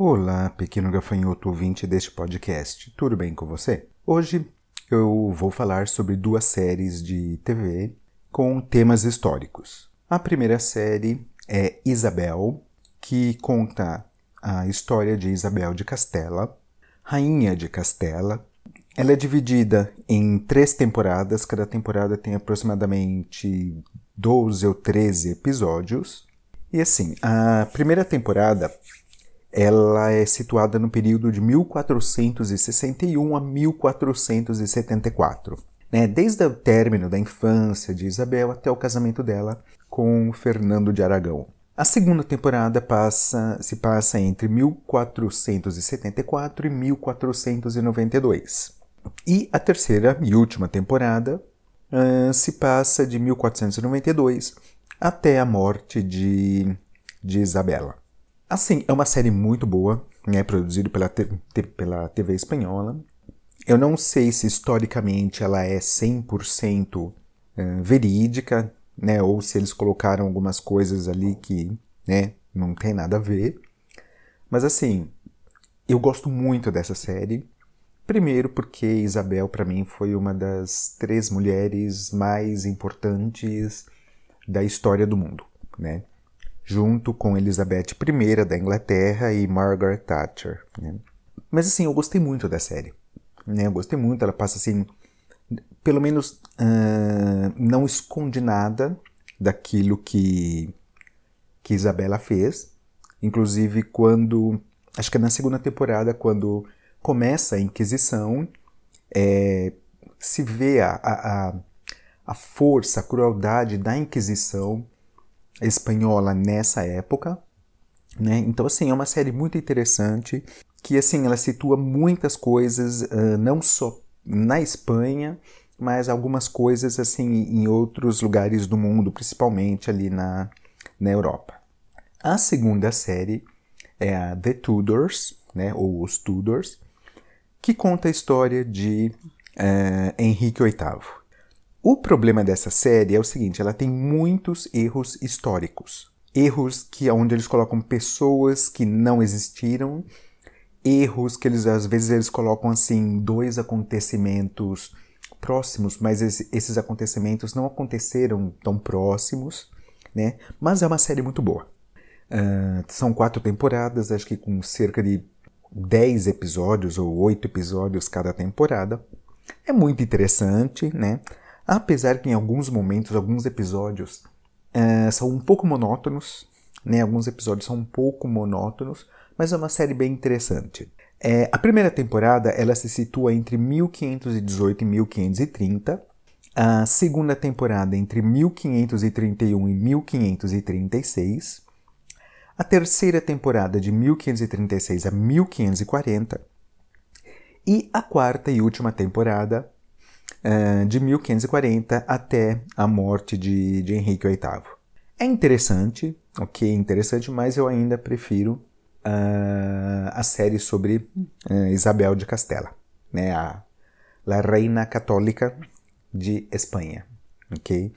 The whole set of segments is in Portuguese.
Olá, pequeno gafanhoto ouvinte deste podcast, tudo bem com você? Hoje eu vou falar sobre duas séries de TV com temas históricos. A primeira série é Isabel, que conta a história de Isabel de Castela, rainha de Castela. Ela é dividida em três temporadas, cada temporada tem aproximadamente 12 ou 13 episódios. E assim, a primeira temporada ela é situada no período de 1461 a 1474, né? desde o término da infância de Isabel até o casamento dela com Fernando de Aragão. A segunda temporada passa, se passa entre 1474 e 1492. E a terceira e última temporada uh, se passa de 1492 até a morte de, de Isabela. Assim, é uma série muito boa, né, produzida pela, pela TV espanhola. Eu não sei se historicamente ela é 100% uh, verídica, né, ou se eles colocaram algumas coisas ali que, né, não tem nada a ver. Mas assim, eu gosto muito dessa série. Primeiro porque Isabel para mim foi uma das três mulheres mais importantes da história do mundo, né? Junto com Elizabeth I da Inglaterra e Margaret Thatcher. Né? Mas assim, eu gostei muito da série. Né? Eu gostei muito, ela passa assim, pelo menos uh, não esconde nada daquilo que, que Isabela fez. Inclusive quando, acho que é na segunda temporada, quando começa a Inquisição, é, se vê a, a, a força, a crueldade da Inquisição espanhola nessa época, né? Então assim é uma série muito interessante que assim ela situa muitas coisas uh, não só na Espanha, mas algumas coisas assim em outros lugares do mundo, principalmente ali na, na Europa. A segunda série é a The Tudors, né, ou os Tudors, que conta a história de uh, Henrique VIII. O problema dessa série é o seguinte, ela tem muitos erros históricos. Erros que onde eles colocam pessoas que não existiram, erros que eles às vezes eles colocam assim dois acontecimentos próximos, mas esses acontecimentos não aconteceram tão próximos, né? Mas é uma série muito boa. Uh, são quatro temporadas, acho que com cerca de dez episódios ou oito episódios cada temporada. É muito interessante, né? Apesar que em alguns momentos, alguns episódios é, são um pouco monótonos, né? Alguns episódios são um pouco monótonos, mas é uma série bem interessante. É, a primeira temporada ela se situa entre 1518 e 1530. A segunda temporada entre 1531 e 1536. A terceira temporada de 1536 a 1540. E a quarta e última temporada de 1540 até a morte de, de Henrique VIII. É interessante, ok, interessante, mas eu ainda prefiro uh, a série sobre uh, Isabel de Castela, né, a La Reina Católica de Espanha, ok?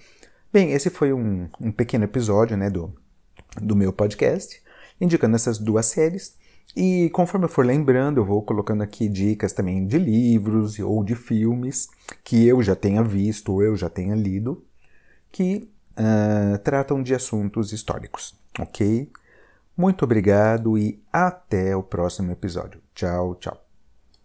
Bem, esse foi um, um pequeno episódio, né, do, do meu podcast, indicando essas duas séries. E conforme eu for lembrando, eu vou colocando aqui dicas também de livros ou de filmes que eu já tenha visto ou eu já tenha lido que uh, tratam de assuntos históricos, ok? Muito obrigado e até o próximo episódio. Tchau, tchau.